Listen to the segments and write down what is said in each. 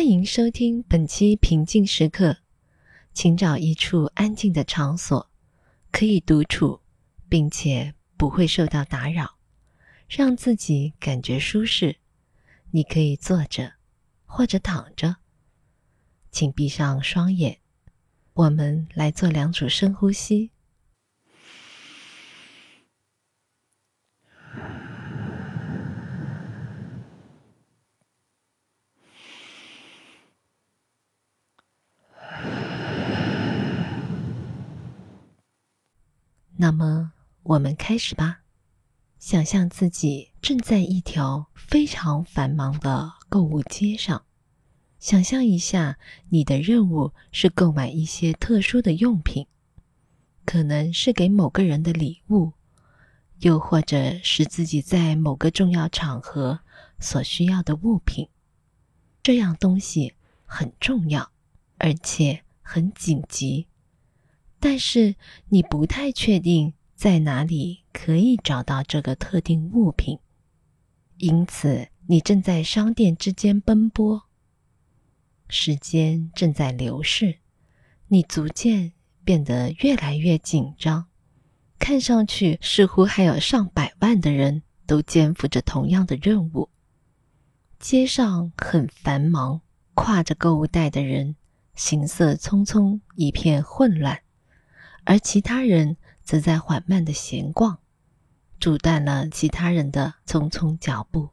欢迎收听本期平静时刻，请找一处安静的场所，可以独处，并且不会受到打扰，让自己感觉舒适。你可以坐着或者躺着，请闭上双眼。我们来做两组深呼吸。那么，我们开始吧。想象自己正在一条非常繁忙的购物街上，想象一下，你的任务是购买一些特殊的用品，可能是给某个人的礼物，又或者是自己在某个重要场合所需要的物品。这样东西很重要，而且很紧急。但是你不太确定在哪里可以找到这个特定物品，因此你正在商店之间奔波。时间正在流逝，你逐渐变得越来越紧张，看上去似乎还有上百万的人都肩负着同样的任务。街上很繁忙，挎着购物袋的人行色匆匆，一片混乱。而其他人则在缓慢的闲逛，阻断了其他人的匆匆脚步。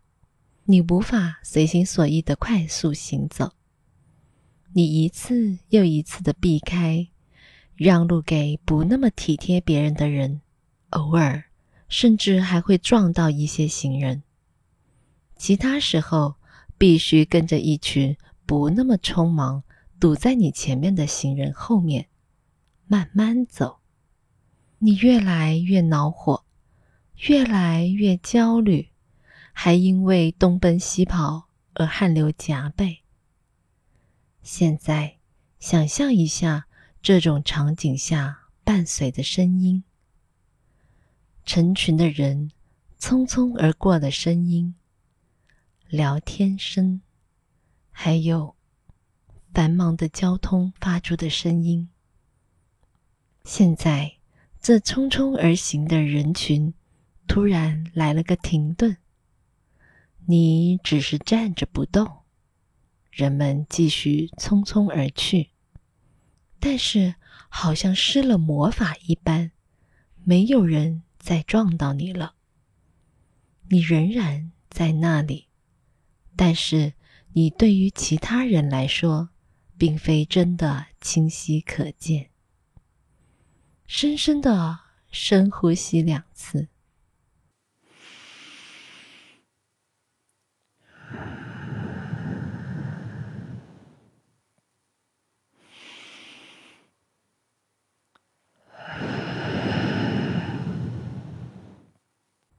你无法随心所欲的快速行走，你一次又一次的避开，让路给不那么体贴别人的人，偶尔甚至还会撞到一些行人。其他时候，必须跟着一群不那么匆忙、堵在你前面的行人后面。慢慢走，你越来越恼火，越来越焦虑，还因为东奔西跑而汗流浃背。现在，想象一下这种场景下伴随的声音：成群的人匆匆而过的声音，聊天声，还有繁忙的交通发出的声音。现在，这匆匆而行的人群突然来了个停顿。你只是站着不动，人们继续匆匆而去，但是好像施了魔法一般，没有人再撞到你了。你仍然在那里，但是你对于其他人来说，并非真的清晰可见。深深的深呼吸两次。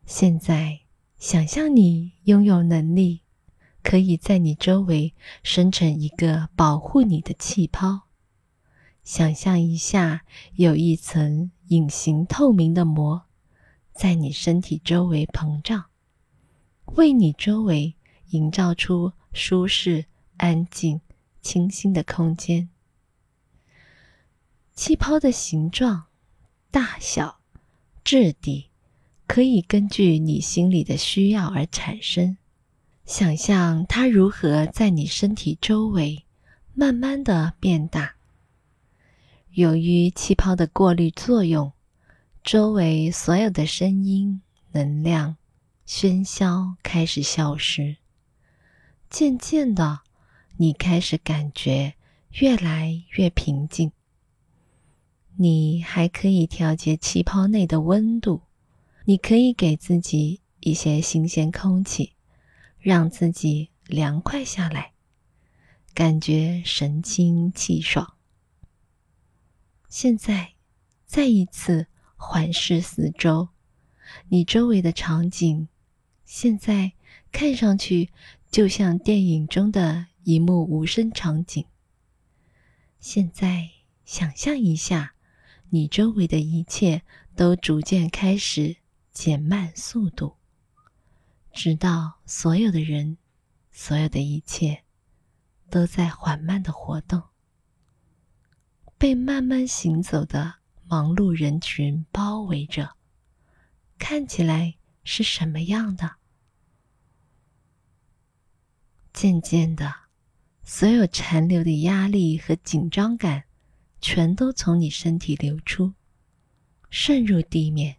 现在，想象你拥有能力，可以在你周围生成一个保护你的气泡。想象一下，有一层隐形透明的膜，在你身体周围膨胀，为你周围营造出舒适、安静、清新的空间。气泡的形状、大小、质地，可以根据你心里的需要而产生。想象它如何在你身体周围慢慢的变大。由于气泡的过滤作用，周围所有的声音、能量、喧嚣开始消失。渐渐的，你开始感觉越来越平静。你还可以调节气泡内的温度，你可以给自己一些新鲜空气，让自己凉快下来，感觉神清气爽。现在，再一次环视四周，你周围的场景，现在看上去就像电影中的一幕无声场景。现在，想象一下，你周围的一切都逐渐开始减慢速度，直到所有的人、所有的一切都在缓慢的活动，被慢慢行走的忙碌人群包围着，看起来是什么样的？渐渐的，所有残留的压力和紧张感，全都从你身体流出，渗入地面。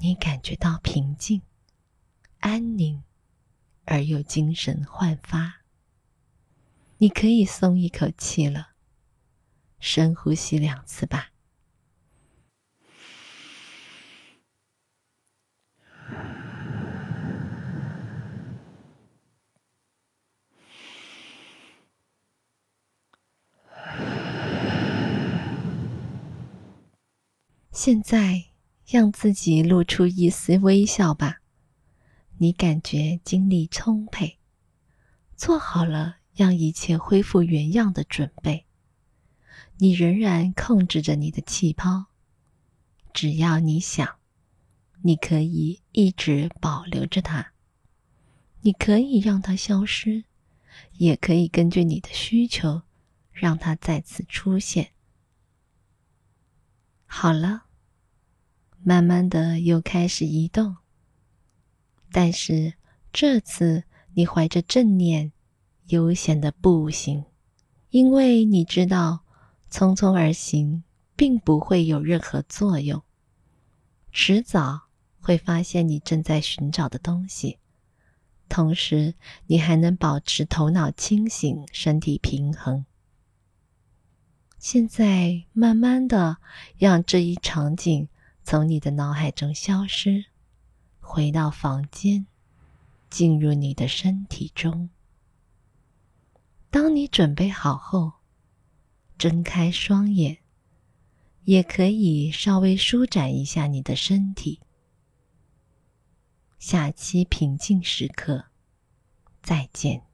你感觉到平静、安宁，而又精神焕发。你可以松一口气了。深呼吸两次吧。现在，让自己露出一丝微笑吧。你感觉精力充沛，做好了让一切恢复原样的准备。你仍然控制着你的气泡，只要你想，你可以一直保留着它。你可以让它消失，也可以根据你的需求，让它再次出现。好了。慢慢的又开始移动，但是这次你怀着正念，悠闲的步行，因为你知道，匆匆而行并不会有任何作用，迟早会发现你正在寻找的东西，同时你还能保持头脑清醒，身体平衡。现在慢慢的让这一场景。从你的脑海中消失，回到房间，进入你的身体中。当你准备好后，睁开双眼，也可以稍微舒展一下你的身体。下期平静时刻，再见。